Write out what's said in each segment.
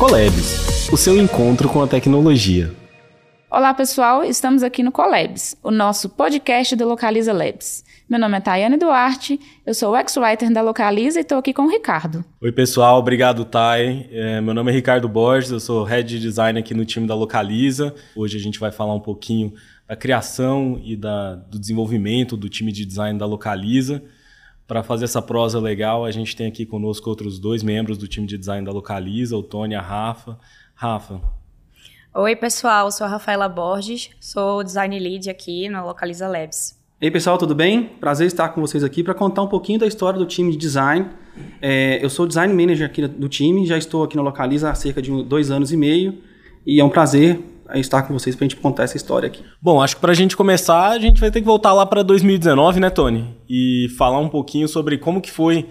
Colabs, o seu encontro com a tecnologia. Olá pessoal, estamos aqui no Colabs, o nosso podcast do Localiza Labs. Meu nome é Tayane Duarte, eu sou o ex-writer da Localiza e estou aqui com o Ricardo. Oi pessoal, obrigado Tay. É, meu nome é Ricardo Borges, eu sou Head de Design aqui no time da Localiza. Hoje a gente vai falar um pouquinho da criação e da, do desenvolvimento do time de design da Localiza. Para fazer essa prosa legal, a gente tem aqui conosco outros dois membros do time de design da Localiza, o Tony e a Rafa. Rafa. Oi, pessoal, sou a Rafaela Borges, sou design lead aqui na Localiza Labs. Ei, pessoal, tudo bem? Prazer estar com vocês aqui para contar um pouquinho da história do time de design. É, eu sou design manager aqui do time, já estou aqui na Localiza há cerca de dois anos e meio e é um prazer estar com vocês para a gente contar essa história aqui. Bom, acho que para a gente começar, a gente vai ter que voltar lá para 2019, né, Tony? E falar um pouquinho sobre como que foi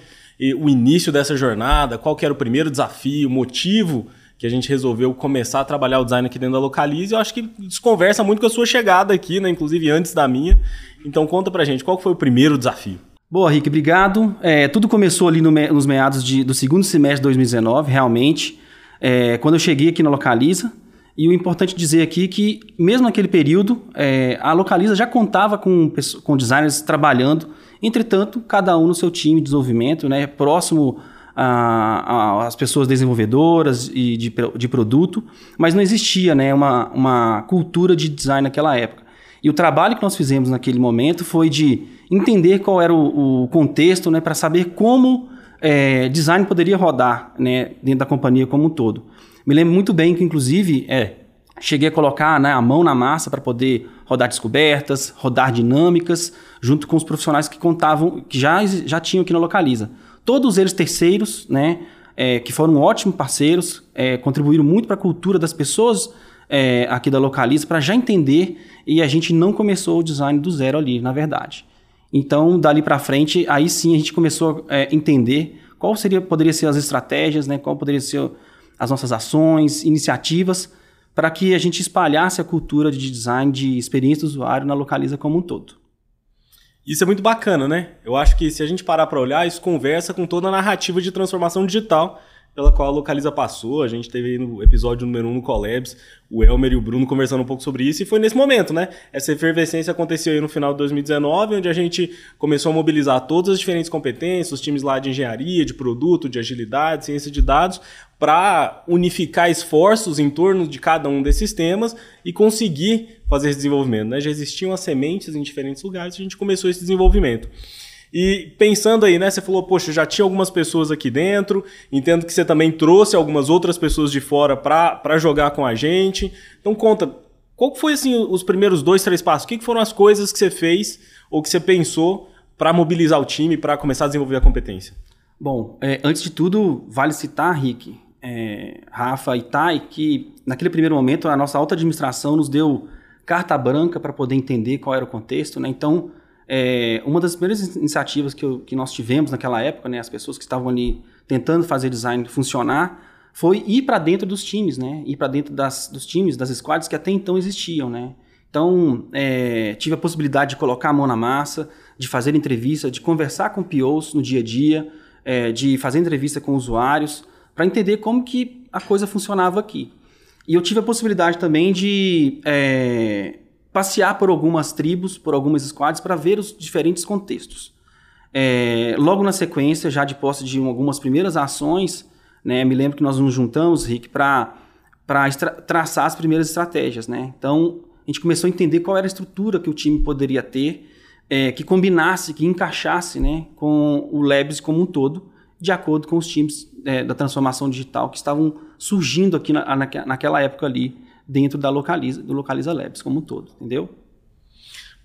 o início dessa jornada, qual que era o primeiro desafio, o motivo que a gente resolveu começar a trabalhar o design aqui dentro da Localize. Eu acho que isso conversa muito com a sua chegada aqui, né? Inclusive antes da minha. Então conta pra gente, qual foi o primeiro desafio? Boa, Rick, obrigado. É, tudo começou ali no, nos meados de, do segundo semestre de 2019, realmente. É, quando eu cheguei aqui na Localiza, e o importante dizer aqui que, mesmo naquele período, é, a Localiza já contava com, com designers trabalhando, entretanto, cada um no seu time de desenvolvimento, né, próximo às pessoas desenvolvedoras e de, de produto, mas não existia né, uma, uma cultura de design naquela época. E o trabalho que nós fizemos naquele momento foi de entender qual era o, o contexto né, para saber como é, design poderia rodar né, dentro da companhia como um todo. Me lembro muito bem que, inclusive, é, cheguei a colocar né, a mão na massa para poder rodar descobertas, rodar dinâmicas, junto com os profissionais que contavam, que já, já tinham aqui na Localiza. Todos eles terceiros, né, é, que foram ótimos parceiros, é, contribuíram muito para a cultura das pessoas é, aqui da Localiza, para já entender, e a gente não começou o design do zero ali, na verdade. Então, dali para frente, aí sim a gente começou a é, entender qual seria, poderia ser as estratégias, né, qual poderia ser as nossas ações, iniciativas, para que a gente espalhasse a cultura de design de experiência do usuário na Localiza como um todo. Isso é muito bacana, né? Eu acho que se a gente parar para olhar, isso conversa com toda a narrativa de transformação digital pela qual a Localiza passou. A gente teve aí no episódio número 1 um no Collabs, o Elmer e o Bruno conversando um pouco sobre isso, e foi nesse momento, né? Essa efervescência aconteceu aí no final de 2019, onde a gente começou a mobilizar todas as diferentes competências, os times lá de engenharia, de produto, de agilidade, ciência de dados, para unificar esforços em torno de cada um desses temas e conseguir fazer esse desenvolvimento. Né? Já existiam as sementes em diferentes lugares, a gente começou esse desenvolvimento. E pensando aí, né? Você falou, poxa, já tinha algumas pessoas aqui dentro, entendo que você também trouxe algumas outras pessoas de fora para jogar com a gente. Então conta, qual foi assim os primeiros dois, três passos? O que, foram as coisas que você fez ou que você pensou para mobilizar o time, para começar a desenvolver a competência? Bom, é, antes de tudo, vale citar, Rick, é, Rafa e Tai, que naquele primeiro momento a nossa alta administração nos deu carta branca para poder entender qual era o contexto, né? Então, é, uma das primeiras iniciativas que, eu, que, nós tivemos naquela época, né, as pessoas que estavam ali tentando fazer design funcionar, foi ir para dentro dos times, né? Ir para dentro das, dos times, das squads que até então existiam, né? Então, é, tive a possibilidade de colocar a mão na massa, de fazer entrevista, de conversar com POs no dia a dia, é, de fazer entrevista com usuários, para entender como que a coisa funcionava aqui. E eu tive a possibilidade também de é, passear por algumas tribos, por algumas squads, para ver os diferentes contextos. É, logo na sequência, já de posse de algumas primeiras ações, né, me lembro que nós nos juntamos, Rick, para traçar as primeiras estratégias. Né? Então, a gente começou a entender qual era a estrutura que o time poderia ter, é, que combinasse, que encaixasse né, com o Labs como um todo, de acordo com os times é, da transformação digital que estavam surgindo aqui na, na, naquela época ali dentro da Localiza, do Localiza Labs como um todo, entendeu?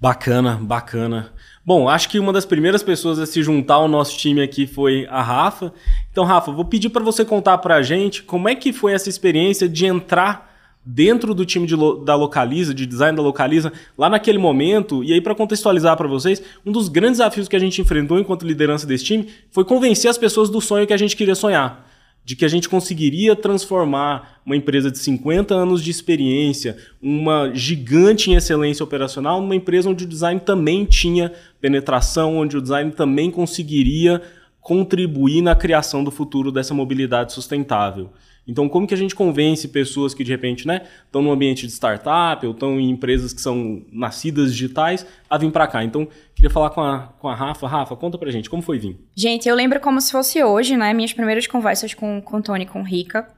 Bacana, bacana. Bom, acho que uma das primeiras pessoas a se juntar ao nosso time aqui foi a Rafa. Então, Rafa, vou pedir para você contar para a gente como é que foi essa experiência de entrar dentro do time de, da Localiza, de design da Localiza, lá naquele momento. E aí, para contextualizar para vocês, um dos grandes desafios que a gente enfrentou enquanto liderança desse time foi convencer as pessoas do sonho que a gente queria sonhar de que a gente conseguiria transformar uma empresa de 50 anos de experiência, uma gigante em excelência operacional, numa empresa onde o design também tinha penetração, onde o design também conseguiria contribuir na criação do futuro dessa mobilidade sustentável. Então, como que a gente convence pessoas que de repente, né, estão no ambiente de startup ou estão em empresas que são nascidas digitais a vir para cá? Então, queria falar com a, com a Rafa. Rafa, conta pra gente, como foi vir? Gente, eu lembro como se fosse hoje, né, minhas primeiras conversas com, com o Tony, com o Rica.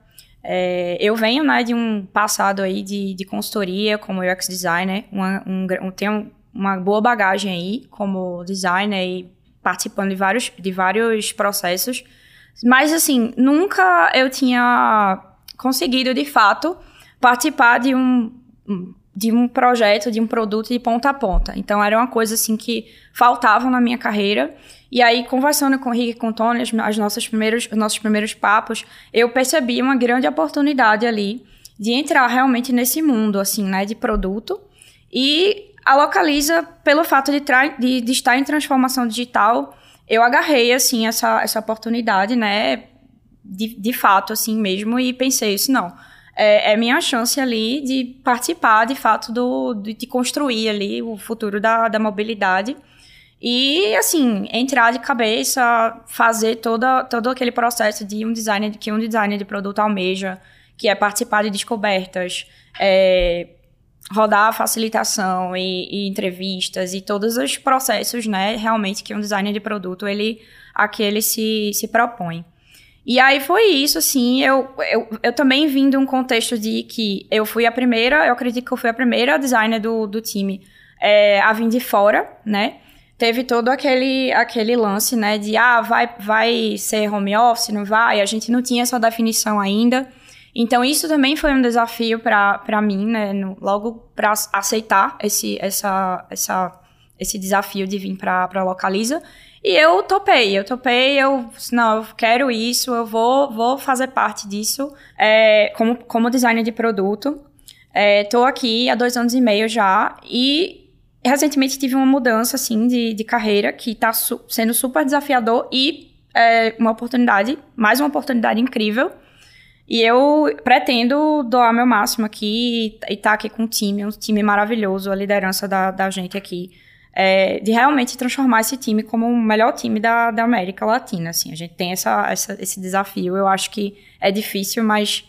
É, eu venho, né, de um passado aí de, de consultoria como UX designer, uma, um, um, tenho uma boa bagagem aí como designer e participando de vários, de vários processos mas, assim, nunca eu tinha conseguido, de fato, participar de um, de um projeto, de um produto de ponta a ponta. Então, era uma coisa, assim, que faltava na minha carreira. E aí, conversando com o Rick e com o Tony, as, as nossas primeiros, os nossos primeiros papos, eu percebi uma grande oportunidade ali de entrar realmente nesse mundo, assim, né, de produto. E a Localiza, pelo fato de, de, de estar em transformação digital, eu agarrei, assim, essa, essa oportunidade, né? De, de fato, assim mesmo, e pensei isso, não. É, é minha chance ali de participar, de fato, do, de, de construir ali o futuro da, da mobilidade. E, assim, entrar de cabeça, fazer toda, todo aquele processo de um designer, que um designer de produto almeja, que é participar de descobertas, é, rodar a facilitação e, e, entrevistas e todos os processos, né, realmente que um designer de produto, ele, aqui ele se, se propõe. E aí foi isso, assim, eu, eu, eu também vim de um contexto de que eu fui a primeira, eu acredito que eu fui a primeira designer do, do time é, a vir de fora, né, teve todo aquele, aquele lance, né, de, ah, vai, vai ser home office, não vai, a gente não tinha essa definição ainda, então, isso também foi um desafio para mim, né? No, logo para aceitar esse, essa, essa, esse desafio de vir para Localiza. E eu topei, eu topei, eu não, eu quero isso, eu vou, vou fazer parte disso é, como, como designer de produto. Estou é, aqui há dois anos e meio já e recentemente tive uma mudança assim de, de carreira que está su sendo super desafiador e é, uma oportunidade, mais uma oportunidade incrível e eu pretendo doar meu máximo aqui e estar tá aqui com um time, um time maravilhoso, a liderança da, da gente aqui. É, de realmente transformar esse time como o melhor time da, da América Latina. Assim, a gente tem essa, essa, esse desafio. Eu acho que é difícil, mas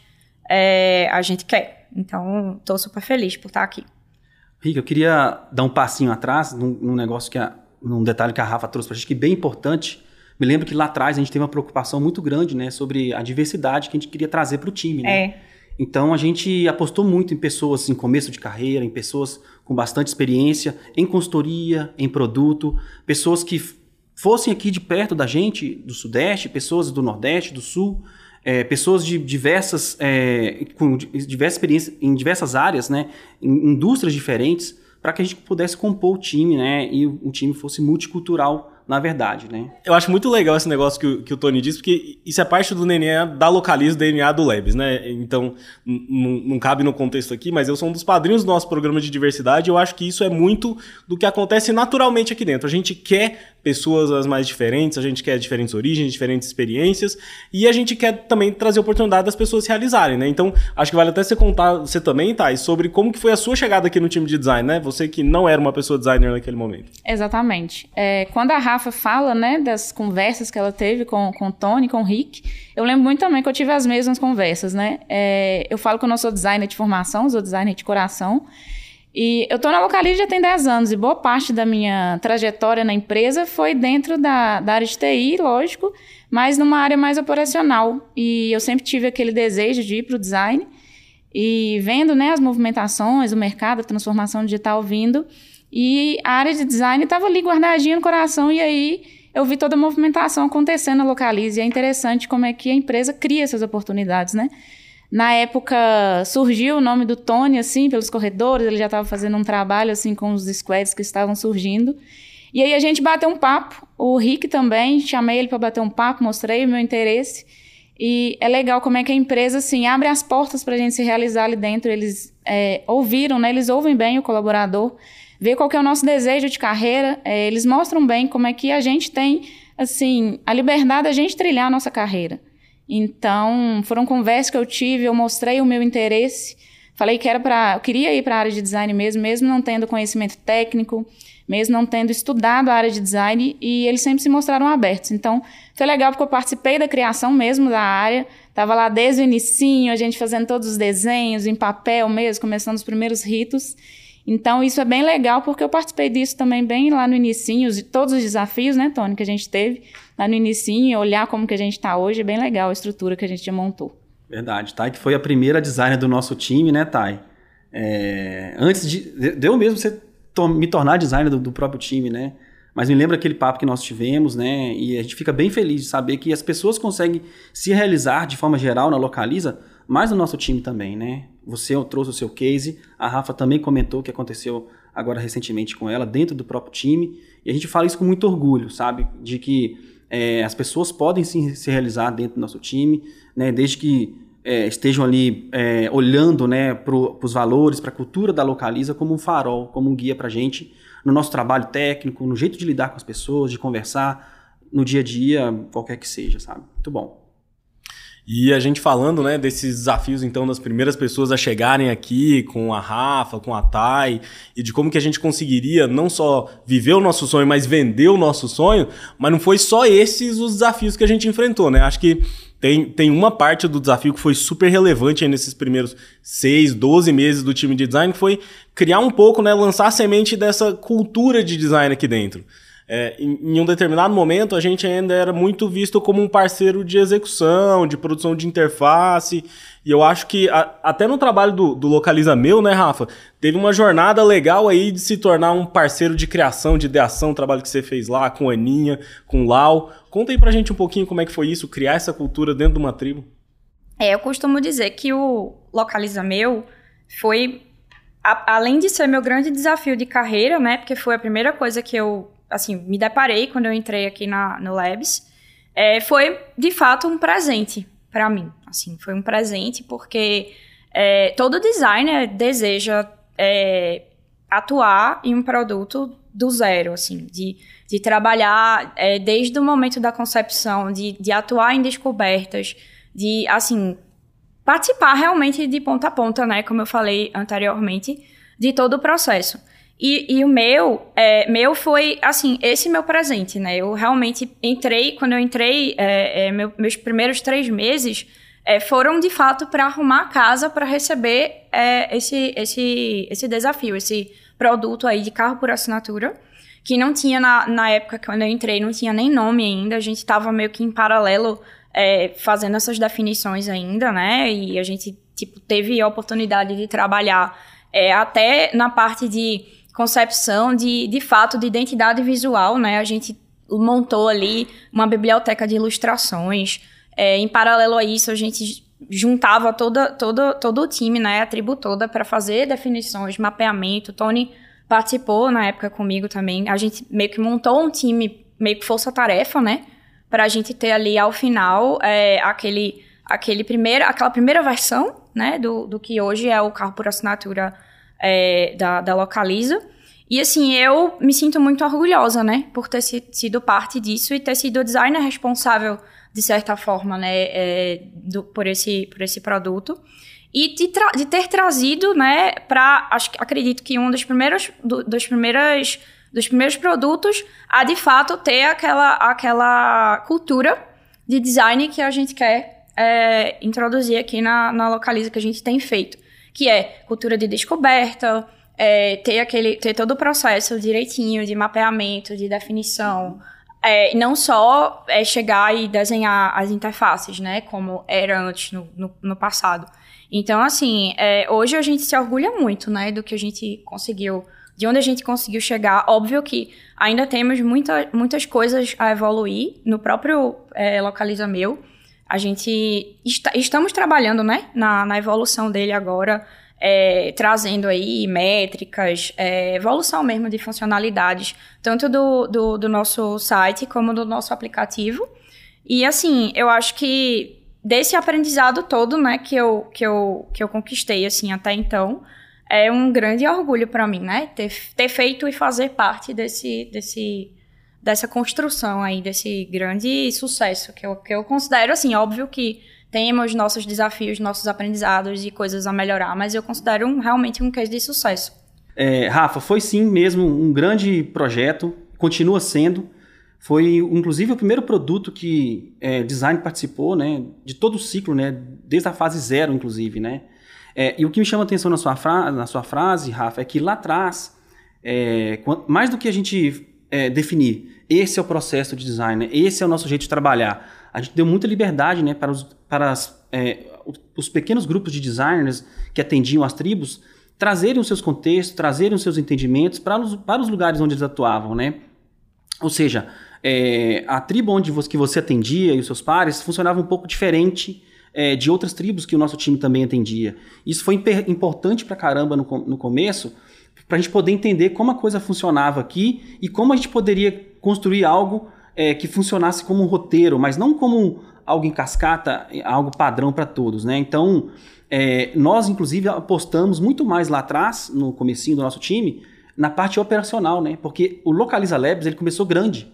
é, a gente quer. Então, estou super feliz por estar aqui. Rica, eu queria dar um passinho atrás num, num negócio que a, num detalhe que a Rafa trouxe para a gente que é bem importante me lembro que lá atrás a gente teve uma preocupação muito grande, né, sobre a diversidade que a gente queria trazer para o time, né? É. Então a gente apostou muito em pessoas em começo de carreira, em pessoas com bastante experiência, em consultoria, em produto, pessoas que fossem aqui de perto da gente, do Sudeste, pessoas do Nordeste, do Sul, é, pessoas de diversas, é, com diversas experiências em diversas áreas, né, em indústrias diferentes, para que a gente pudesse compor o time, né, e o, o time fosse multicultural na verdade, né? Eu acho muito legal esse negócio que o, que o Tony disse, porque isso é parte do DNA da Localiza, DNA do Labs, né? Então, não cabe no contexto aqui, mas eu sou um dos padrinhos do nosso programa de diversidade e eu acho que isso é muito do que acontece naturalmente aqui dentro. A gente quer pessoas as mais diferentes, a gente quer diferentes origens, diferentes experiências, e a gente quer também trazer oportunidade das pessoas se realizarem, né? Então, acho que vale até você contar, você também, Thais, sobre como que foi a sua chegada aqui no time de design, né? Você que não era uma pessoa designer naquele momento. Exatamente. É, quando a Rafa fala, né, das conversas que ela teve com, com o Tony, com o Rick, eu lembro muito também que eu tive as mesmas conversas, né? É, eu falo que eu não sou designer de formação, sou designer de coração, e eu estou na Localiza já tem 10 anos e boa parte da minha trajetória na empresa foi dentro da, da área de TI, lógico, mas numa área mais operacional. E eu sempre tive aquele desejo de ir para o design e vendo né, as movimentações, o mercado, a transformação digital vindo. E a área de design estava ali guardadinha no coração e aí eu vi toda a movimentação acontecendo na Localize. E é interessante como é que a empresa cria essas oportunidades, né? Na época surgiu o nome do Tony, assim, pelos corredores, ele já estava fazendo um trabalho, assim, com os squads que estavam surgindo. E aí a gente bateu um papo, o Rick também, chamei ele para bater um papo, mostrei o meu interesse. E é legal como é que a empresa, assim, abre as portas para a gente se realizar ali dentro. Eles é, ouviram, né? Eles ouvem bem o colaborador, vê qual é o nosso desejo de carreira. É, eles mostram bem como é que a gente tem, assim, a liberdade da gente trilhar a nossa carreira. Então, foram conversas que eu tive, eu mostrei o meu interesse, falei que era para, eu queria ir para a área de design mesmo, mesmo não tendo conhecimento técnico, mesmo não tendo estudado a área de design, e eles sempre se mostraram abertos. Então, foi legal porque eu participei da criação mesmo da área, estava lá desde o inicinho, a gente fazendo todos os desenhos em papel mesmo, começando os primeiros ritos. Então, isso é bem legal, porque eu participei disso também bem lá no inicinho, todos os desafios, né, Tony, que a gente teve lá no inicinho, olhar como que a gente está hoje, é bem legal a estrutura que a gente já montou. Verdade, Thay, que foi a primeira designer do nosso time, né, Thay? É, antes de. Deu mesmo você to, me tornar designer do, do, próprio time, né? Mas me lembra aquele papo que nós tivemos, né? E a gente fica bem feliz de saber que as pessoas conseguem se realizar de forma geral na Localiza, mas no nosso time também, né? Você trouxe o seu case, a Rafa também comentou o que aconteceu agora recentemente com ela, dentro do próprio time. E a gente fala isso com muito orgulho, sabe? De que é, as pessoas podem se, se realizar dentro do nosso time, né? Desde que é, estejam ali é, olhando né, para os valores, para a cultura da Localiza como um farol, como um guia para a gente no nosso trabalho técnico, no jeito de lidar com as pessoas, de conversar no dia a dia, qualquer que seja, sabe? Muito bom. E a gente falando, né, desses desafios, então, das primeiras pessoas a chegarem aqui com a Rafa, com a Thay, e de como que a gente conseguiria não só viver o nosso sonho, mas vender o nosso sonho, mas não foi só esses os desafios que a gente enfrentou, né? Acho que tem, tem uma parte do desafio que foi super relevante nesses primeiros 6, 12 meses do time de design, que foi criar um pouco, né, lançar a semente dessa cultura de design aqui dentro. É, em, em, um determinado momento, a gente ainda era muito visto como um parceiro de execução, de produção de interface. E eu acho que a, até no trabalho do, do Localiza Meu, né, Rafa? Teve uma jornada legal aí de se tornar um parceiro de criação, de ideação, o trabalho que você fez lá com a Aninha, com o Lau. Conta aí pra gente um pouquinho como é que foi isso, criar essa cultura dentro de uma tribo. É, eu costumo dizer que o Localiza Meu foi, além de ser meu grande desafio de carreira, né? Porque foi a primeira coisa que eu assim, me deparei quando eu entrei aqui na, no Labs, é, foi de fato um presente para mim. Assim, foi um presente porque é, todo designer deseja é, atuar em um produto do zero, assim, de, de trabalhar é, desde o momento da concepção, de, de atuar em descobertas, de, assim, participar realmente de ponta a ponta, né, como eu falei anteriormente, de todo o processo. E, e o meu, é, meu foi, assim, esse meu presente, né? Eu realmente entrei, quando eu entrei, é, é, meu, meus primeiros três meses é, foram, de fato, para arrumar a casa para receber é, esse, esse, esse desafio, esse produto aí de carro por assinatura, que não tinha, na, na época quando eu entrei, não tinha nem nome ainda, a gente estava meio que em paralelo é, fazendo essas definições ainda, né? E a gente, tipo, teve a oportunidade de trabalhar até na parte de concepção de, de fato, de identidade visual, né? A gente montou ali uma biblioteca de ilustrações. É, em paralelo a isso, a gente juntava toda, toda, todo o time, né? A tribo toda para fazer definições, mapeamento. Tony participou na época comigo também. A gente meio que montou um time, meio que força-tarefa, né? Para a gente ter ali ao final é, aquele, aquele primeiro, aquela primeira versão, né? Do, do que hoje é o carro por assinatura é, da, da Localiza. E assim, eu me sinto muito orgulhosa, né, por ter sido parte disso e ter sido designer responsável, de certa forma, né, é, do, por, esse, por esse produto. E de, de ter trazido, né, para, acredito que um dos primeiros, do, dos primeiros, dos primeiros produtos a, de fato, ter aquela, aquela cultura de design que a gente quer é, introduzir aqui na, na Localiza, que a gente tem feito que é cultura de descoberta, é, ter, aquele, ter todo o processo direitinho de mapeamento, de definição. É, não só é chegar e desenhar as interfaces, né? Como era antes no, no, no passado. Então, assim, é, hoje a gente se orgulha muito, né? Do que a gente conseguiu, de onde a gente conseguiu chegar. Óbvio que ainda temos muita, muitas coisas a evoluir no próprio é, Localiza Meu a gente está, estamos trabalhando, né, na, na evolução dele agora, é, trazendo aí métricas, é, evolução mesmo de funcionalidades, tanto do, do, do, nosso site como do nosso aplicativo. E assim, eu acho que desse aprendizado todo, né, que eu, que eu, que eu conquistei, assim, até então, é um grande orgulho para mim, né, ter, ter feito e fazer parte desse, desse dessa construção aí, desse grande sucesso, que eu, que eu considero, assim, óbvio que temos nossos desafios, nossos aprendizados e coisas a melhorar, mas eu considero um, realmente um case de sucesso. É, Rafa, foi sim mesmo um grande projeto, continua sendo. Foi, inclusive, o primeiro produto que é, design participou, né, de todo o ciclo, né, desde a fase zero, inclusive, né. É, e o que me chama a atenção na sua, na sua frase, Rafa, é que lá atrás, é, mais do que a gente é, definir, esse é o processo de design, né, esse é o nosso jeito de trabalhar, a gente deu muita liberdade, né, para os, para as, é, os pequenos grupos de designers que atendiam as tribos trazerem os seus contextos, trazerem os seus entendimentos para os, para os lugares onde eles atuavam, né. Ou seja, é, a tribo onde você, que você atendia e os seus pares funcionava um pouco diferente é, de outras tribos que o nosso time também atendia. Isso foi importante pra caramba no, no começo, para a gente poder entender como a coisa funcionava aqui e como a gente poderia construir algo é, que funcionasse como um roteiro, mas não como algo em cascata, algo padrão para todos, né? Então, é, nós inclusive apostamos muito mais lá atrás, no comecinho do nosso time, na parte operacional, né? Porque o Localiza Labs ele começou grande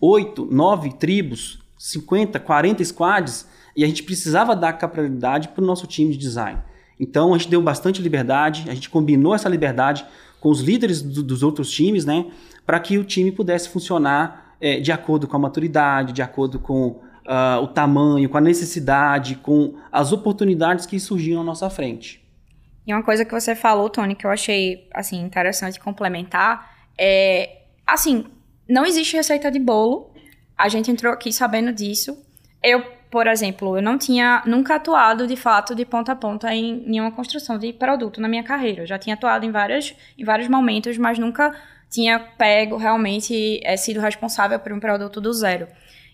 oito, nove tribos, 50, 40 squads, e a gente precisava dar capacidade para o nosso time de design. Então a gente deu bastante liberdade, a gente combinou essa liberdade com os líderes do, dos outros times, né, para que o time pudesse funcionar é, de acordo com a maturidade, de acordo com uh, o tamanho, com a necessidade, com as oportunidades que surgiam à nossa frente. E uma coisa que você falou, Tony, que eu achei assim interessante complementar é assim não existe receita de bolo. A gente entrou aqui sabendo disso. Eu, por exemplo, eu não tinha nunca atuado de fato de ponta a ponta em nenhuma construção de produto na minha carreira. Eu já tinha atuado em, várias, em vários momentos, mas nunca tinha pego realmente é, sido responsável por um produto do zero.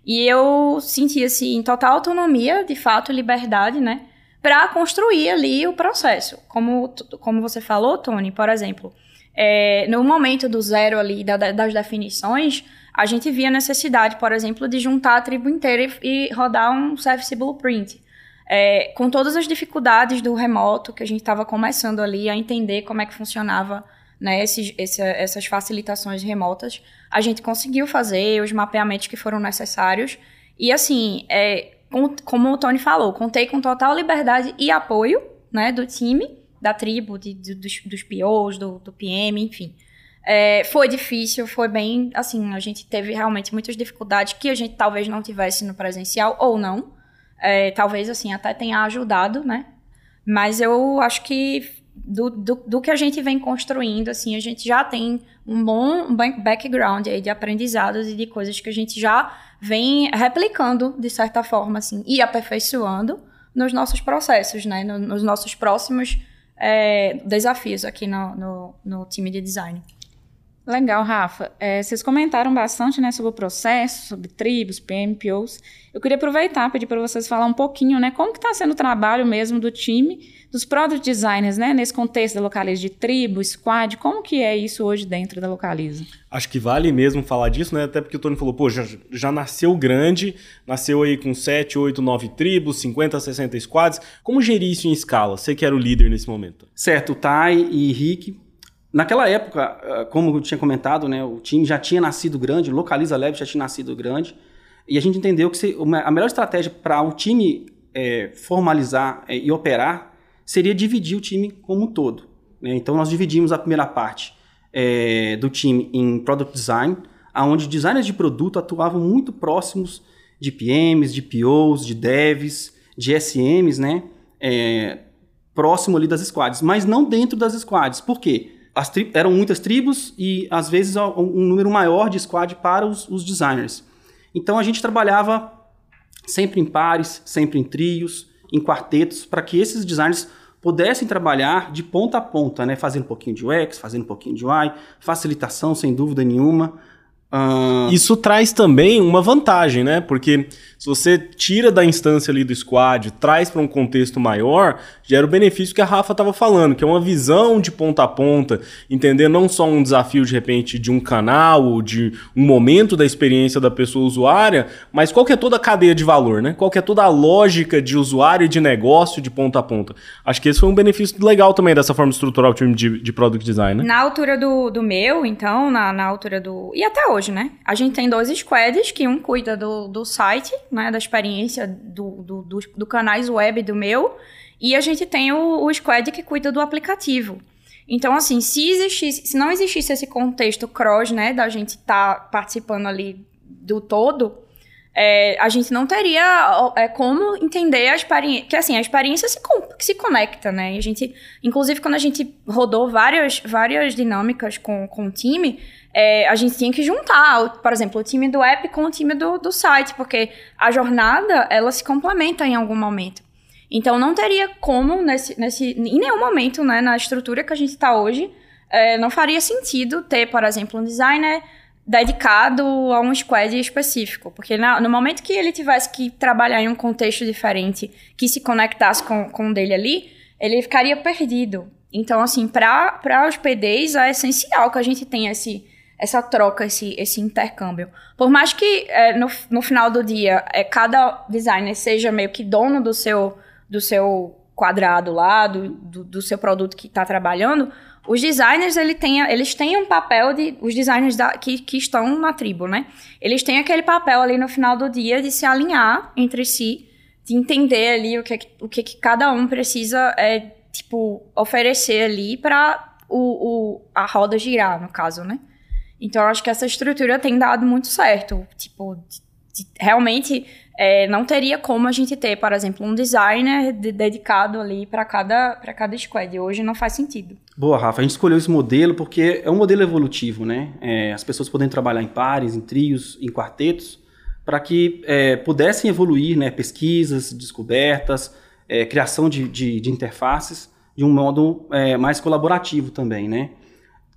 E eu senti assim total autonomia, de fato, liberdade, né, para construir ali o processo. Como como você falou, Tony, por exemplo, é, no momento do zero ali da, das definições, a gente via necessidade, por exemplo, de juntar a tribo inteira e, e rodar um Service Blueprint. É, com todas as dificuldades do remoto, que a gente estava começando ali a entender como é que funcionava né, esses, esse, essas facilitações remotas, a gente conseguiu fazer os mapeamentos que foram necessários. E assim, é, com, como o Tony falou, contei com total liberdade e apoio né, do time da tribo, de, de, dos, dos POs, do, do PM, enfim. É, foi difícil, foi bem, assim, a gente teve realmente muitas dificuldades que a gente talvez não tivesse no presencial ou não. É, talvez, assim, até tenha ajudado, né? Mas eu acho que do, do, do, que a gente vem construindo, assim, a gente já tem um bom background aí de aprendizados e de coisas que a gente já vem replicando, de certa forma, assim, e aperfeiçoando nos nossos processos, né? nos nossos próximos é, desafios aqui no, no, no, time de design. Legal, Rafa. É, vocês comentaram bastante né, sobre o processo, sobre tribos, PMPOs. Eu queria aproveitar, pedir para vocês falar um pouquinho, né, como que está sendo o trabalho mesmo do time, dos product designers, né, nesse contexto da Localiza de tribo, squad, como que é isso hoje dentro da Localiza? Acho que vale mesmo falar disso, né, até porque o Tony falou, pô, já, já nasceu grande, nasceu aí com 7, 8, 9 tribos, 50, 60 squads. Como gerir isso em escala? Você que era o líder nesse momento. Certo, o Tai e Rick Naquela época, ah, como eu tinha comentado, né, o time já tinha nascido grande, Localiza Lab já tinha nascido grande. E a gente entendeu que a melhor estratégia para o time é, formalizar é, e operar seria dividir o time como um todo. Né? Então nós dividimos a primeira parte é, do time em Product Design, onde designers de produto atuavam muito próximos de PMs, de POs, de devs, de SMs, né? Próximo ali das squads, mas não dentro das squads. Por quê? Eram muitas tribos e às vezes um número maior de squad para os, os designers. Então a gente trabalhava sempre em pares, sempre em trios, em quartetos, para que esses designers pudessem trabalhar de ponta a ponta, né? fazendo um pouquinho de UX, fazendo um pouquinho de UI, facilitação sem dúvida nenhuma. Uh... Isso traz também uma vantagem, né? Porque se você tira da instância ali do squad, traz para um contexto maior, gera o benefício que a Rafa estava falando, que é uma visão de ponta a ponta, entender não só um desafio de repente de um canal ou de um momento da experiência da pessoa usuária, mas qual que é toda a cadeia de valor, né? Qual que é toda a lógica de usuário e de negócio de ponta a ponta. Acho que esse foi um benefício legal também dessa forma estrutural time de, de product design, né? Na altura do, do meu, então, na, na altura do. E até hoje, né? A gente tem dois squads, que um cuida do, do site né, da experiência do, do, do, do canais web do meu, e a gente tem o, o squad que cuida do aplicativo. Então, assim, se existisse, se não existisse esse contexto cross, né, da gente estar tá participando ali do todo, é, a gente não teria é, como entender a experiência. Que assim, a experiência se, se conecta, né? E a gente, inclusive, quando a gente rodou várias, várias dinâmicas com, com o time, é, a gente tinha que juntar, por exemplo, o time do app com o time do, do site, porque a jornada ela se complementa em algum momento. Então não teria como, nesse, nesse, em nenhum momento, né, na estrutura que a gente está hoje, é, não faria sentido ter, por exemplo, um designer dedicado a um squad específico. Porque na, no momento que ele tivesse que trabalhar em um contexto diferente, que se conectasse com, com o dele ali, ele ficaria perdido. Então, assim, para os PDs é essencial que a gente tenha esse, essa troca, esse, esse intercâmbio. Por mais que é, no, no final do dia é, cada designer seja meio que dono do seu, do seu quadrado lá, do, do, do seu produto que está trabalhando, os designers, ele tem, eles têm um papel de. Os designers da, que, que estão na tribo, né? Eles têm aquele papel ali no final do dia de se alinhar entre si, de entender ali o que, o que, que cada um precisa, é, tipo, oferecer ali para o, o, a roda girar, no caso, né? Então, eu acho que essa estrutura tem dado muito certo. Tipo, de, de, realmente é, não teria como a gente ter, por exemplo, um designer de, dedicado ali para cada, cada squad. Hoje não faz sentido. Boa, Rafa. A gente escolheu esse modelo porque é um modelo evolutivo, né? É, as pessoas podem trabalhar em pares, em trios, em quartetos, para que é, pudessem evoluir né, pesquisas, descobertas, é, criação de, de, de, interfaces de um modo é, mais colaborativo também, né?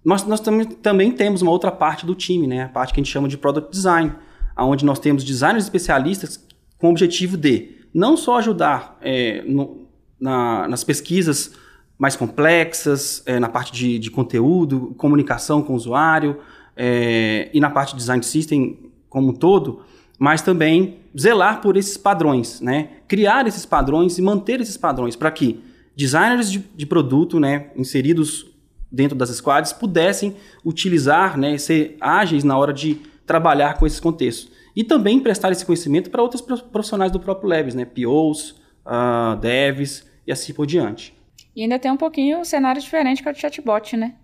Nós, nós também, também temos uma outra parte do time, né? A parte que a gente chama de Product Design, onde nós temos designers especialistas com o objetivo de não só ajudar é, no, na, nas pesquisas mais complexas, é, na parte de, de, conteúdo, comunicação com o usuário é, e na parte de design system como um todo, mas também zelar por esses padrões, né? criar esses padrões e manter esses padrões para que designers de, de, produto né, inseridos dentro das squads pudessem utilizar, né, ser ágeis na hora de trabalhar com esses contextos. E também emprestar esse conhecimento para outros profissionais do próprio Labs, né? POs, uh, devs e assim por diante. E ainda tem um pouquinho um cenário diferente que é o chatbot, né?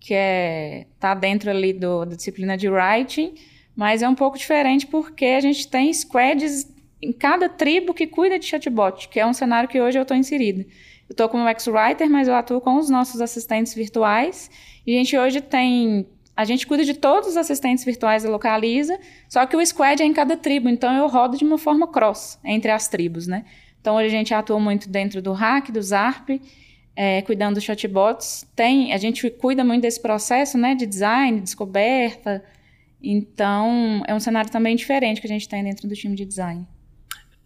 Que é tá dentro ali do, da disciplina de writing, mas é um pouco diferente porque a gente tem squads em cada tribo que cuida de chatbot, que é um cenário que hoje eu estou inserida. Eu estou como ex-writer, mas eu atuo com os nossos assistentes virtuais. E a gente hoje tem a gente cuida de todos os assistentes virtuais da Localiza, só que o squad é em cada tribo, então eu rodo de uma forma cross entre as tribos, né? Então hoje a gente atua muito dentro do hack, do ZARP, é, cuidando dos chatbots. Tem, a gente cuida muito desse processo, né, de design, descoberta. Então é um cenário também diferente que a gente tem dentro do time de design.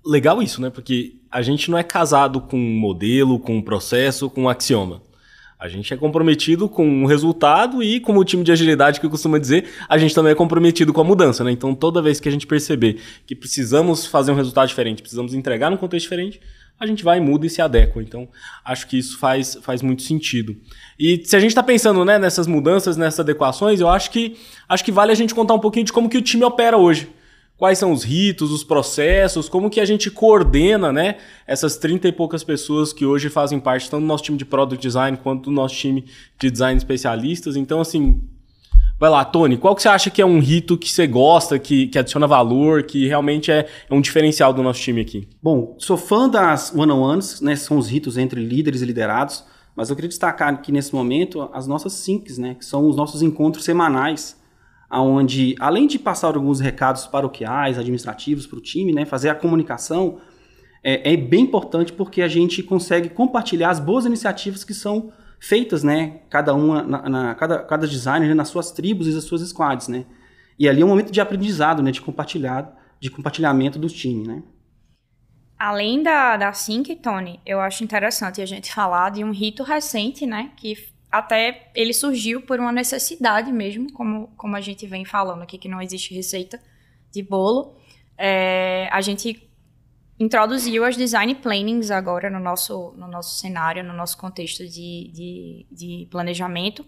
Legal isso, né? Porque a gente não é casado com um modelo, com um processo, com um axioma. A gente é comprometido com o resultado e, como o time de agilidade que costuma dizer, a gente também é comprometido com a mudança, né? Então, toda vez que a gente perceber que precisamos fazer um resultado diferente, precisamos entregar num contexto diferente, a gente vai, muda e se adequa. Então, acho que isso faz, faz muito sentido. E se a gente está pensando né, nessas mudanças, nessas adequações, eu acho que, acho que vale a gente contar um pouquinho de como que o time opera hoje quais são os ritos, os processos, como que a gente coordena, né, essas 30 e poucas pessoas que hoje fazem parte tanto do nosso time de product design quanto do nosso time de design especialistas. Então, assim, vai lá, Tony, qual que você acha que é um rito que você gosta, que, que adiciona valor, que realmente é, é um diferencial do nosso time aqui? Bom, sou fã das one-on-ones, né, são os ritos entre líderes e liderados, mas eu queria destacar aqui nesse momento as nossas syncs, né, que são os nossos encontros semanais, onde, além de passar alguns recados paroquiais, administrativos para o time, né, fazer a comunicação, é, é, bem importante porque a gente consegue compartilhar as boas iniciativas que são feitas, né, cada uma, na, na cada, cada designer né, nas suas tribos e nas suas squads, né. E ali é um momento de aprendizado, né, de compartilhar, de compartilhamento do time, né. Além da, da Sync, Tony, eu acho interessante a gente falar de um rito recente, né, que até ele surgiu por uma necessidade mesmo, como, como a gente vem falando aqui, que não existe receita de bolo. É, a gente introduziu as design plannings agora no nosso, no nosso cenário, no nosso contexto de, de, de planejamento,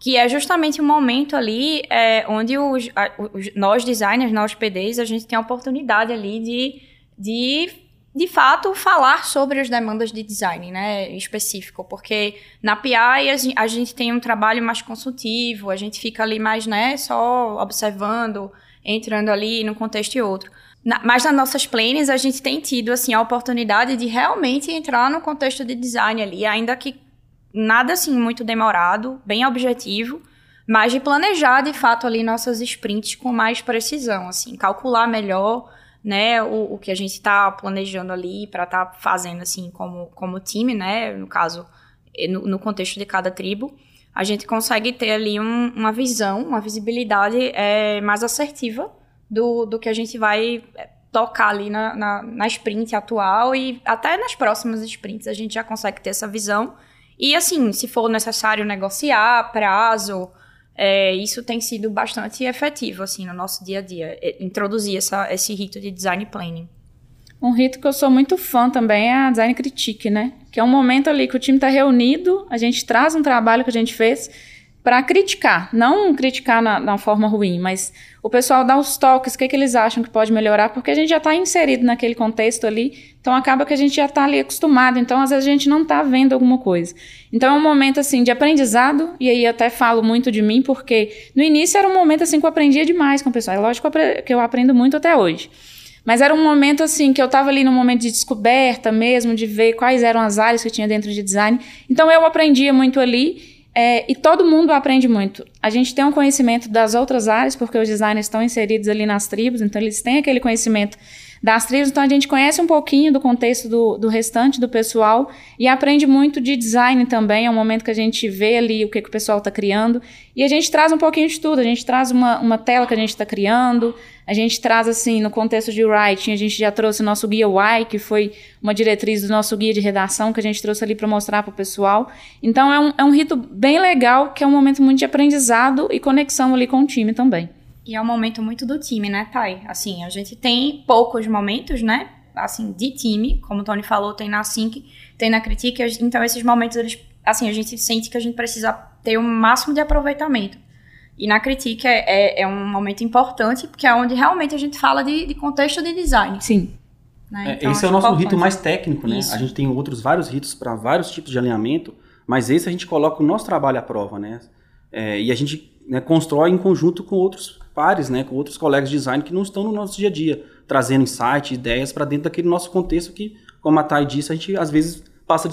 que é justamente um momento ali é, onde os, a, os, nós designers, nós PDs, a gente tem a oportunidade ali de, de de fato, falar sobre as demandas de design, né, específico, porque na PI a gente tem um trabalho mais consultivo, a gente fica ali mais, né, só observando, entrando ali num contexto e outro. Na, mas nas nossas planes a gente tem tido, assim, a oportunidade de realmente entrar no contexto de design ali, ainda que nada, assim, muito demorado, bem objetivo, mas de planejar, de fato, ali nossas sprints com mais precisão, assim, calcular melhor né, o, o que a gente está planejando ali para estar tá fazendo assim como, como time, né, no caso, no, no, contexto de cada tribo, a gente consegue ter ali um, uma visão, uma visibilidade é, mais assertiva do, do que a gente vai é, tocar ali na, na, na sprint atual e até nas próximas sprints a gente já consegue ter essa visão. E assim, se for necessário negociar prazo, é, isso tem sido bastante efetivo assim no nosso dia a dia, é, introduzir essa, esse rito de design planning. Um rito que eu sou muito fã também é a Design Critique, né? Que é um momento ali que o time está reunido, a gente traz um trabalho que a gente fez para criticar, não criticar na, na, forma ruim, mas o pessoal dá os toques, o que, que eles acham que pode melhorar, porque a gente já está inserido naquele contexto ali, então acaba que a gente já está ali acostumado, então às vezes a gente não está vendo alguma coisa. Então é um momento assim de aprendizado, e aí até falo muito de mim, porque no início era um momento assim que eu aprendia demais com o pessoal, é lógico que eu aprendo muito até hoje. Mas era um momento assim que eu estava ali no momento de descoberta mesmo, de ver quais eram as áreas que eu tinha dentro de design. Então eu aprendia muito ali é, e todo mundo aprende muito. A gente tem um conhecimento das outras áreas, porque os designers estão inseridos ali nas tribos, então eles têm aquele conhecimento das tribos, então a gente conhece um pouquinho do contexto do, do restante do pessoal e aprende muito de design também. É um momento que a gente vê ali o que, que o pessoal está criando e a gente traz um pouquinho de tudo. A gente traz uma, uma tela que a gente está criando, a gente traz, assim, no contexto de writing, a gente já trouxe o nosso guia Y, que foi uma diretriz do nosso guia de redação que a gente trouxe ali para mostrar para o pessoal. Então é um, é um rito bem legal, que é um momento muito de aprendizado e conexão ali com o time também. E é um momento muito do time, né, Thay? Assim, a gente tem poucos momentos, né? Assim, de time, como o Tony falou, tem na Sync, tem na Critique, então esses momentos, eles, assim, a gente sente que a gente precisa ter o um máximo de aproveitamento. E na Critique é, é, é, um momento importante, porque é onde realmente a gente fala de, de contexto de design. Sim. Né? Então, esse é o nosso importante. rito mais técnico, né? Isso. A gente tem outros vários ritos para vários tipos de alinhamento, mas esse a gente coloca o nosso trabalho à prova, né? É, e a gente né, constrói em conjunto com outros pares, né, com outros colegas de design que não estão no nosso dia a dia, trazendo insights, ideias para dentro daquele nosso contexto que, como a Thay disse, a gente às vezes passa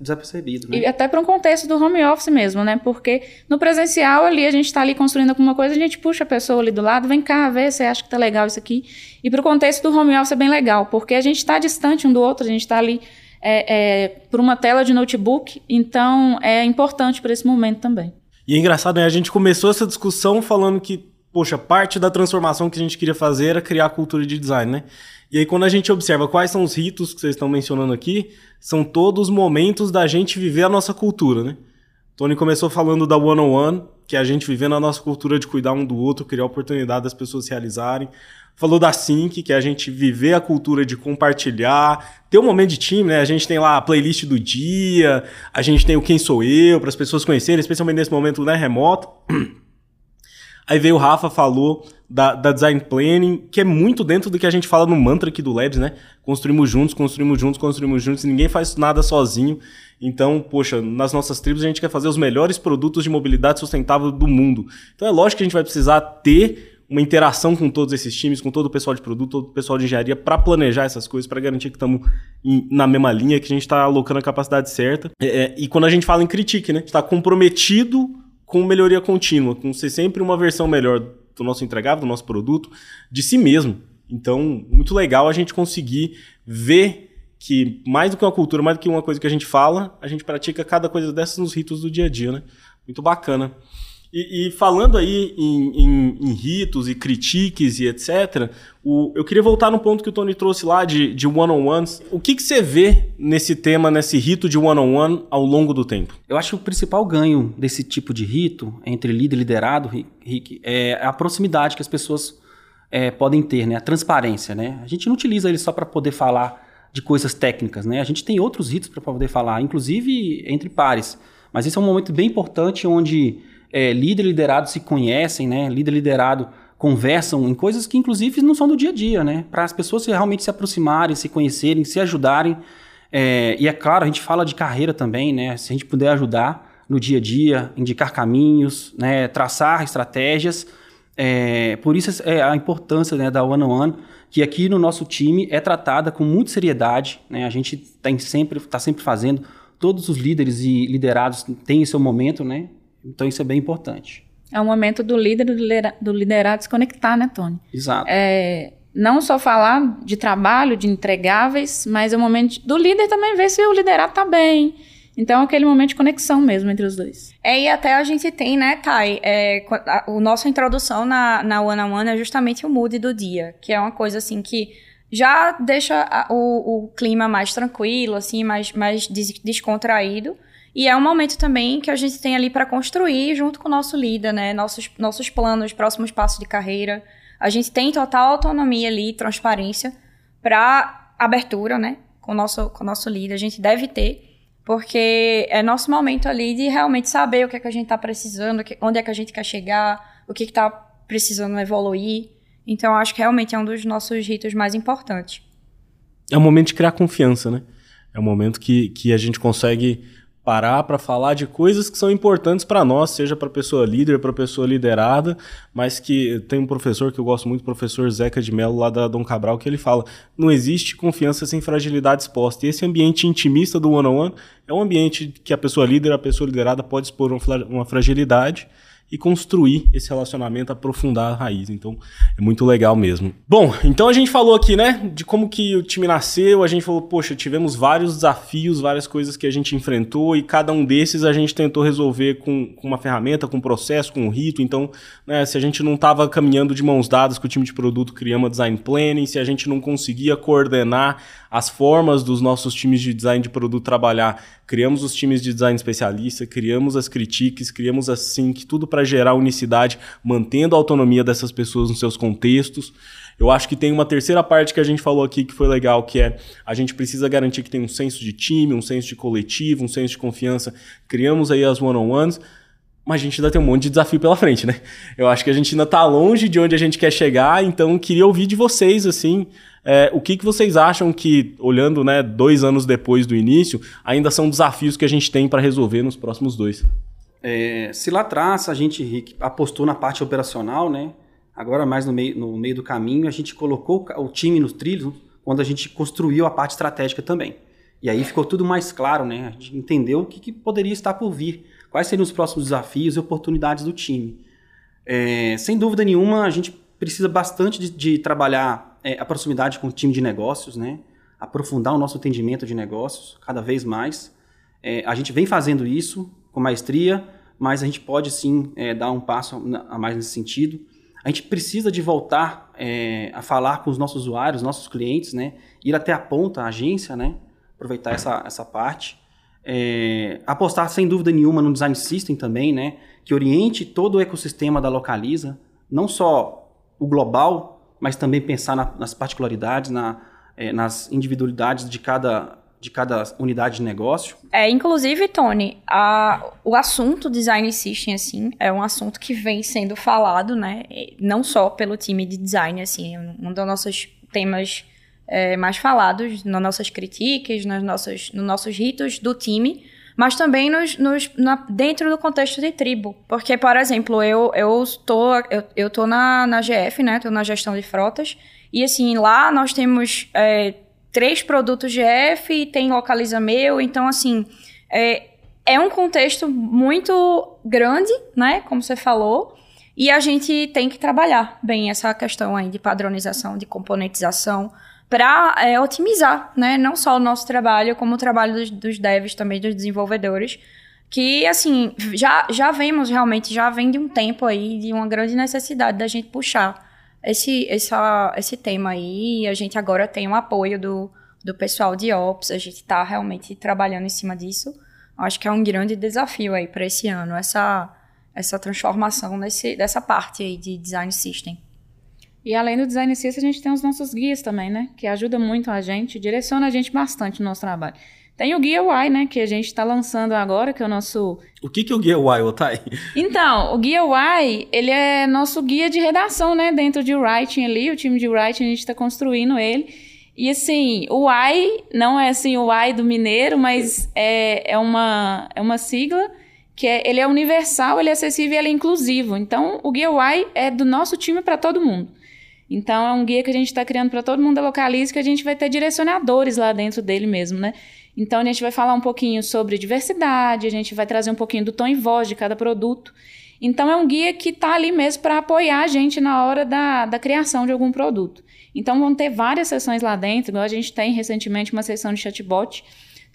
desapercebido. Né? E até para um contexto do home office mesmo, né? Porque no presencial ali, a gente está ali construindo alguma coisa, a gente puxa a pessoa ali do lado, vem cá, vê, você acha que tá legal isso aqui. E para o contexto do home office é bem legal, porque a gente está distante um do outro, a gente está ali é, é, por uma tela de notebook, então é importante para esse momento também. E é engraçado, né? A gente começou essa discussão falando que, poxa, parte da transformação que a gente queria fazer era criar a cultura de design, né? E aí, quando a gente observa quais são os ritos que vocês estão mencionando aqui, são todos os momentos da gente viver a nossa cultura, né? Tony começou falando da One on One, que é a gente vivendo a nossa cultura de cuidar um do outro, criar oportunidade das pessoas se realizarem. Falou da Sync, que é a gente viver a cultura de compartilhar, ter um momento de time, né? A gente tem lá a playlist do dia, a gente tem o Quem Sou Eu, para as pessoas conhecerem, especialmente nesse momento né, remoto. Aí veio o Rafa, falou da, da, design planning, que é muito dentro do que a gente fala no mantra aqui do Labs, né? Construímos juntos, construímos juntos, construímos juntos, ninguém faz nada sozinho. Então, poxa, nas nossas tribos a gente quer fazer os melhores produtos de mobilidade sustentável do mundo. Então é lógico que a gente vai precisar ter uma interação com todos esses times, com todo o pessoal de produto, todo o pessoal de engenharia, para planejar essas coisas, para garantir que estamos na mesma linha, que a gente está alocando a capacidade certa. É, é, e quando a gente fala em critique, né? está comprometido com melhoria contínua, com ser sempre uma versão melhor do nosso entregável, do nosso produto, de si mesmo. Então, muito legal a gente conseguir ver que mais do que uma cultura, mais do que uma coisa que a gente fala, a gente pratica cada coisa dessas nos ritos do dia a dia, né? Muito bacana. E, e, falando aí em, em, em, ritos e critiques e etc., o, eu queria voltar no ponto que o Tony trouxe lá de, de one-on-ones. O que, que você vê nesse tema, nesse rito de one-on-one -on -one ao longo do tempo? Eu acho que o principal ganho desse tipo de rito, entre líder e liderado, Rick, é a proximidade que as pessoas é, podem ter, né? a transparência. Né? A gente não utiliza ele só para poder falar de coisas técnicas. Né? A gente tem outros ritos para poder falar, inclusive entre pares. Mas esse é um momento bem importante onde é, líder e liderado se conhecem, né? Líder e liderado conversam em coisas que, inclusive, não são do dia a dia, né? Para as pessoas realmente se aproximarem, se conhecerem, se ajudarem. É, e é claro, a gente fala de carreira também, né? Se a gente puder ajudar no dia a dia, indicar caminhos, né? traçar estratégias. É, por isso é a importância né, da One on One, que aqui no nosso time é tratada com muita seriedade. Né? A gente está sempre, tá sempre fazendo, todos os líderes e liderados têm seu momento, né? Então isso é bem importante. É o momento do líder do, lidera do liderado se conectar, né, Tony? Exato. É, não só falar de trabalho, de entregáveis, mas é o momento do líder também ver se o liderado está bem. Então, é aquele momento de conexão mesmo entre os dois. É, e até a gente tem, né, Thay, é, a, a nossa introdução na, na One on One é justamente o mood do dia, que é uma coisa, assim, que já deixa a, o, o clima mais tranquilo, assim, mais, mais des, descontraído. E é um momento também que a gente tem ali para construir junto com o nosso líder, né? Nossos, nossos planos, próximos passos de carreira. A gente tem total autonomia ali, transparência para abertura, né? Com o nosso, com o nosso líder. A gente deve ter, porque é nosso momento ali de realmente saber o que é que a gente está precisando, onde é que a gente quer chegar, o que está precisando evoluir. Então, acho que realmente é um dos nossos ritos mais importantes. É um momento de criar confiança, né? É um momento que, que a gente consegue parar para falar de coisas que são importantes para nós, seja para pessoa líder, para pessoa liderada, mas que tem um professor que eu gosto muito, o professor Zeca de Mello lá da Dom Cabral, que ele fala: não existe confiança sem fragilidade exposta. E esse ambiente intimista do one on one é um ambiente que a pessoa líder, a pessoa liderada pode expor uma fragilidade e construir esse relacionamento, aprofundar a raiz. Então, é muito legal mesmo. Bom, então a gente falou aqui, né, de como que o time nasceu, a gente falou, poxa, tivemos vários desafios, várias coisas que a gente enfrentou e cada um desses a gente tentou resolver com, com uma ferramenta, com um processo, com um rito. Então, né, se a gente não estava caminhando de mãos dadas com o time de produto, uma design planning, se a gente não conseguia coordenar as formas dos nossos times de design de produto trabalhar, criamos os times de design especialista, criamos as critiques, criamos a sync, tudo para gerar unicidade, mantendo a autonomia dessas pessoas nos seus contextos. Eu acho que tem uma terceira parte que a gente falou aqui que foi legal, que é a gente precisa garantir que tem um senso de time, um senso de coletivo, um senso de confiança. Criamos aí as one-on-ones, mas a gente ainda tem um monte de desafio pela frente, né? Eu acho que a gente ainda está longe de onde a gente quer chegar, então queria ouvir de vocês, assim, é, o que, que vocês acham que, olhando né, dois anos depois do início, ainda são desafios que a gente tem para resolver nos próximos dois? É, se lá atrás a gente apostou na parte operacional, né? Agora mais no meio, no meio do caminho a gente colocou o time nos trilhos quando a gente construiu a parte estratégica também. E aí ficou tudo mais claro, né? A gente entendeu o que, que poderia estar por vir, quais seriam os próximos desafios e oportunidades do time. É, sem dúvida nenhuma, a gente precisa bastante de, de trabalhar é, a proximidade com o time de negócios, né? aprofundar o nosso entendimento de negócios cada vez mais. É, a gente vem fazendo isso com maestria, mas a gente pode sim é, dar um passo a mais nesse sentido. A gente precisa de voltar é, a falar com os nossos usuários, nossos clientes, né? ir até a ponta, a agência, né? aproveitar essa, essa parte. É, apostar sem dúvida nenhuma no design system também, né? que oriente todo o ecossistema da Localiza, não só o global, mas também pensar na, nas particularidades, na, é, nas individualidades de cada, de cada unidade de negócio. É, inclusive, Tony, a, o assunto design system, assim, é um assunto que vem sendo falado, né, não só pelo time de design, assim, é um dos nossos temas é, mais falados nas nossas críticas, nas nossas, nos nossos ritos do time, mas também nos, nos, na, dentro do contexto de tribo. Porque, por exemplo, eu, eu, tô, eu, eu tô na, na GF, né? Tô na gestão de frotas. E assim, lá nós temos é, três produtos GF tem localiza meu. Então, assim, é, é um contexto muito grande, né? Como você falou. E a gente tem que trabalhar bem essa questão aí de padronização, de componentização, para é, otimizar, né? Não só o nosso trabalho, como o trabalho dos, dos devs também, dos desenvolvedores. Que, assim, já, já vemos realmente, já vem de um tempo aí, de uma grande necessidade da gente puxar esse, essa, esse tema aí. A gente agora tem o um apoio do, do pessoal de Ops, a gente está realmente trabalhando em cima disso. Acho que é um grande desafio aí para esse ano, essa, essa transformação nesse, dessa parte aí de design system. E além do design system, a gente tem os nossos guias também, né? Que ajuda muito a gente, direciona a gente bastante no nosso trabalho. Tem o Guia Y, né, que a gente está lançando agora, que é o nosso... O que, que é o Guia Y, Otay? Então, o Guia Y, ele é nosso guia de redação, né, dentro de writing ali, o time de writing, a gente está construindo ele. E assim, o Y não é assim o Y do mineiro, mas é, é, uma, é uma sigla que é, ele é universal, ele é acessível e ele é inclusivo. Então, o Guia Y é do nosso time para todo mundo. Então, é um guia que a gente está criando para todo mundo da Localize, que a gente vai ter direcionadores lá dentro dele mesmo, né? Então, a gente vai falar um pouquinho sobre diversidade, a gente vai trazer um pouquinho do tom e voz de cada produto. Então, é um guia que está ali mesmo para apoiar a gente na hora da, da criação de algum produto. Então, vão ter várias sessões lá dentro, igual a gente tem recentemente uma sessão de chatbot,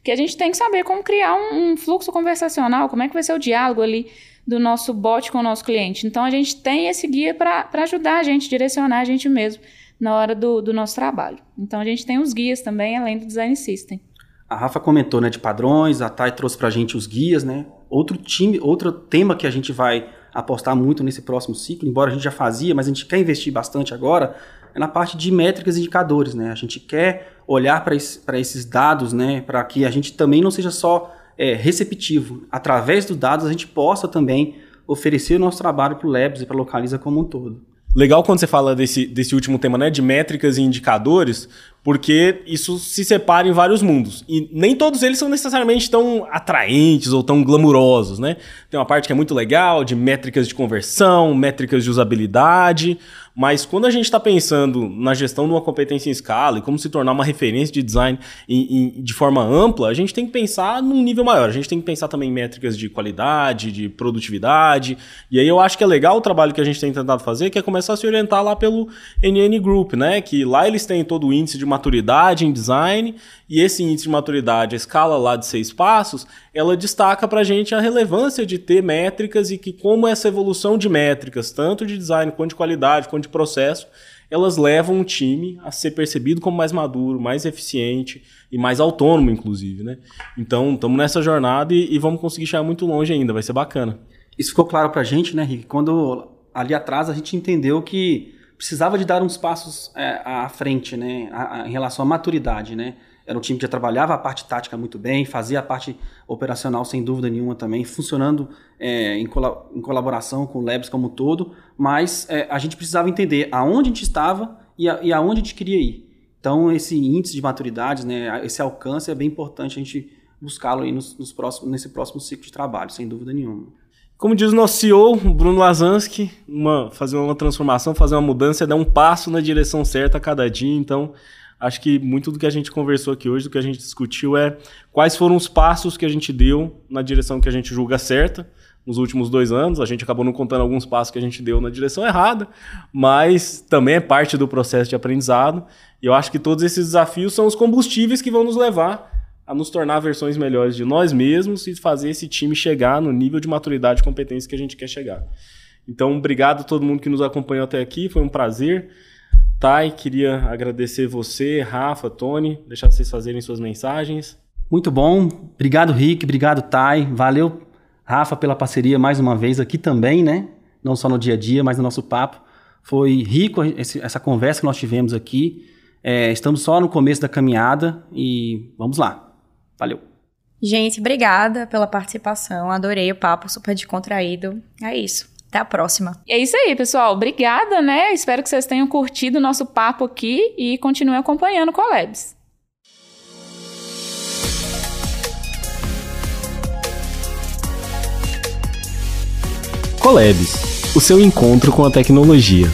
que a gente tem que saber como criar um, um fluxo conversacional, como é que vai ser o diálogo ali do nosso bot com o nosso cliente. Então, a gente tem esse guia para ajudar a gente, direcionar a gente mesmo na hora do, do nosso trabalho. Então, a gente tem os guias também, além do Design System. A Rafa comentou né, de padrões, a Thay trouxe para a gente os guias, né? Outro time, outro tema que a gente vai apostar muito nesse próximo ciclo, embora a gente já fazia, mas a gente quer investir bastante agora, é na parte de métricas e indicadores, né? A gente quer olhar para esse, esses dados, né? Para que a gente também não seja só é, receptivo. Através dos dados, a gente possa também oferecer o nosso trabalho para o Labs e para a Localiza como um todo. Legal quando você fala desse, desse último tema, né? De métricas e indicadores, porque isso se separa em vários mundos. E nem todos eles são necessariamente tão atraentes ou tão glamurosos, né? Tem uma parte que é muito legal, de métricas de conversão, métricas de usabilidade, mas quando a gente está pensando na gestão de uma competência em escala e como se tornar uma referência de design em, em, de forma ampla, a gente tem que pensar num nível maior. A gente tem que pensar também em métricas de qualidade, de produtividade. E aí eu acho que é legal o trabalho que a gente tem tentado fazer, que é começar a se orientar lá pelo NN Group, né? Que lá eles têm todo o índice de maturidade em design, e esse índice de maturidade, a escala lá de seis passos, ela destaca para a gente a relevância de ter métricas e que como essa evolução de métricas, tanto de design quanto de qualidade, quanto de processo, elas levam o time a ser percebido como mais maduro, mais eficiente e mais autônomo, inclusive, né? Então, estamos nessa jornada e, e, vamos conseguir chegar muito longe ainda, vai ser bacana. Isso ficou claro para a gente, né, Rick? Quando ali atrás a gente entendeu que precisava de dar uns passos é, à frente, né, a, a, em relação à maturidade, né? Era um time que já trabalhava a parte tática muito bem, fazia a parte operacional sem dúvida nenhuma também, funcionando é, em, col em, colaboração com o Labs como um todo, mas é, a gente precisava entender aonde a gente estava e, a, e aonde a gente queria ir. Então, esse índice de maturidade, né, esse alcance é bem importante a gente buscá-lo nos, nos próximos, nesse próximo ciclo de trabalho, sem dúvida nenhuma. Como diz o nosso CEO, Bruno Lazansky, uma, fazer uma transformação, fazer uma mudança é dar um passo na direção certa a cada dia. Então, acho que muito do que a gente conversou aqui hoje, do que a gente discutiu, é quais foram os passos que a gente deu na direção que a gente julga certa nos últimos dois anos. A gente acabou não contando alguns passos que a gente deu na direção errada, mas também é parte do processo de aprendizado. E eu acho que todos esses desafios são os combustíveis que vão nos levar a nos tornar versões melhores de nós mesmos e fazer esse time chegar no nível de maturidade e competência que a gente quer chegar. Então, obrigado a todo mundo que nos acompanhou até aqui, foi um prazer. Thay, queria agradecer você, Rafa, Tony, deixar vocês fazerem suas mensagens. Muito bom, obrigado Rick, obrigado Thay, valeu Rafa pela parceria mais uma vez aqui também, né? Não só no dia a dia, mas no nosso papo. Foi rico essa conversa que nós tivemos aqui. É, estamos só no começo da caminhada e vamos lá. Valeu. Gente, obrigada pela participação. Adorei o papo, super descontraído. É isso. Até a próxima. É isso aí, pessoal. Obrigada, né? Espero que vocês tenham curtido o nosso papo aqui e continuem acompanhando o Collabs. Collabs, o seu encontro com a tecnologia.